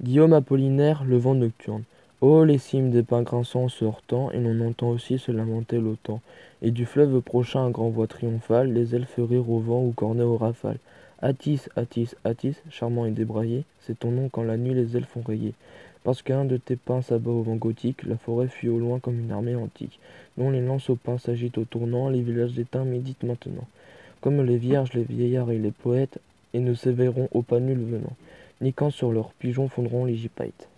Guillaume Apollinaire, le vent nocturne. Oh, les cimes des pins grinçants heurtant, et l'on entend aussi se lamenter l'autan. Et du fleuve prochain à grand voix triomphale, les elfes rire au vent ou corner aux rafales. Atis, Atis, Atis, charmant et débraillé, c'est ton nom quand la nuit les elfes ont rayé. Parce qu'un de tes pins s'abat au vent gothique, la forêt fuit au loin comme une armée antique, dont les lances aux pins s'agitent au tournant, les villages éteints méditent maintenant. Comme les vierges, les vieillards et les poètes, et ne s'éveilleront au pas nul venant ni quand sur leurs pigeons fondront les gypaètes.